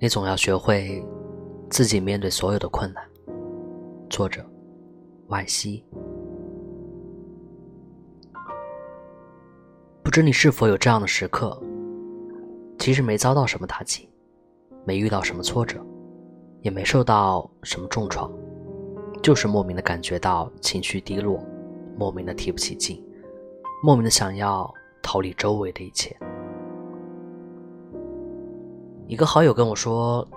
你总要学会自己面对所有的困难。作者：惋惜。不知你是否有这样的时刻？其实没遭到什么打击，没遇到什么挫折，也没受到什么重创，就是莫名的感觉到情绪低落，莫名的提不起劲，莫名的想要逃离周围的一切。一个好友跟我说，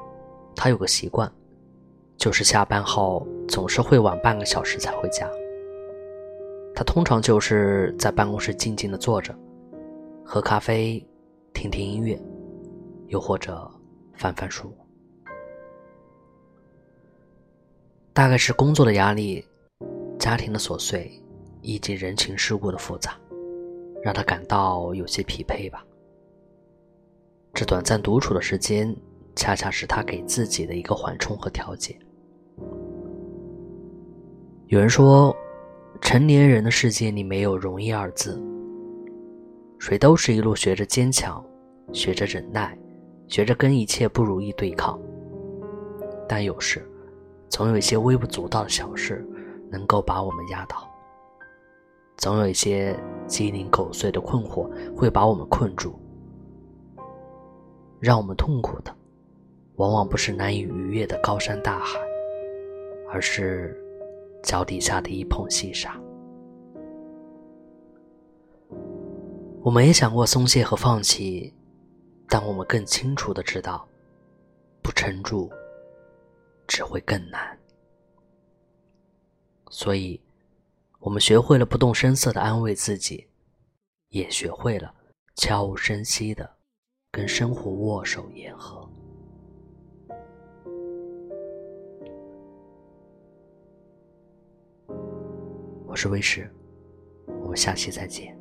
他有个习惯，就是下班后总是会晚半个小时才回家。他通常就是在办公室静静的坐着，喝咖啡，听听音乐，又或者翻翻书。大概是工作的压力、家庭的琐碎以及人情世故的复杂，让他感到有些疲惫吧。这短暂独处的时间，恰恰是他给自己的一个缓冲和调节。有人说，成年人的世界里没有容易二字，谁都是一路学着坚强，学着忍耐，学着跟一切不如意对抗。但有时，总有一些微不足道的小事，能够把我们压倒；总有一些鸡零狗碎的困惑，会把我们困住。让我们痛苦的，往往不是难以逾越的高山大海，而是脚底下的一捧细沙。我们也想过松懈和放弃，但我们更清楚的知道，不撑住只会更难。所以，我们学会了不动声色的安慰自己，也学会了悄无声息的。跟生活握手言和。我是威士，我们下期再见。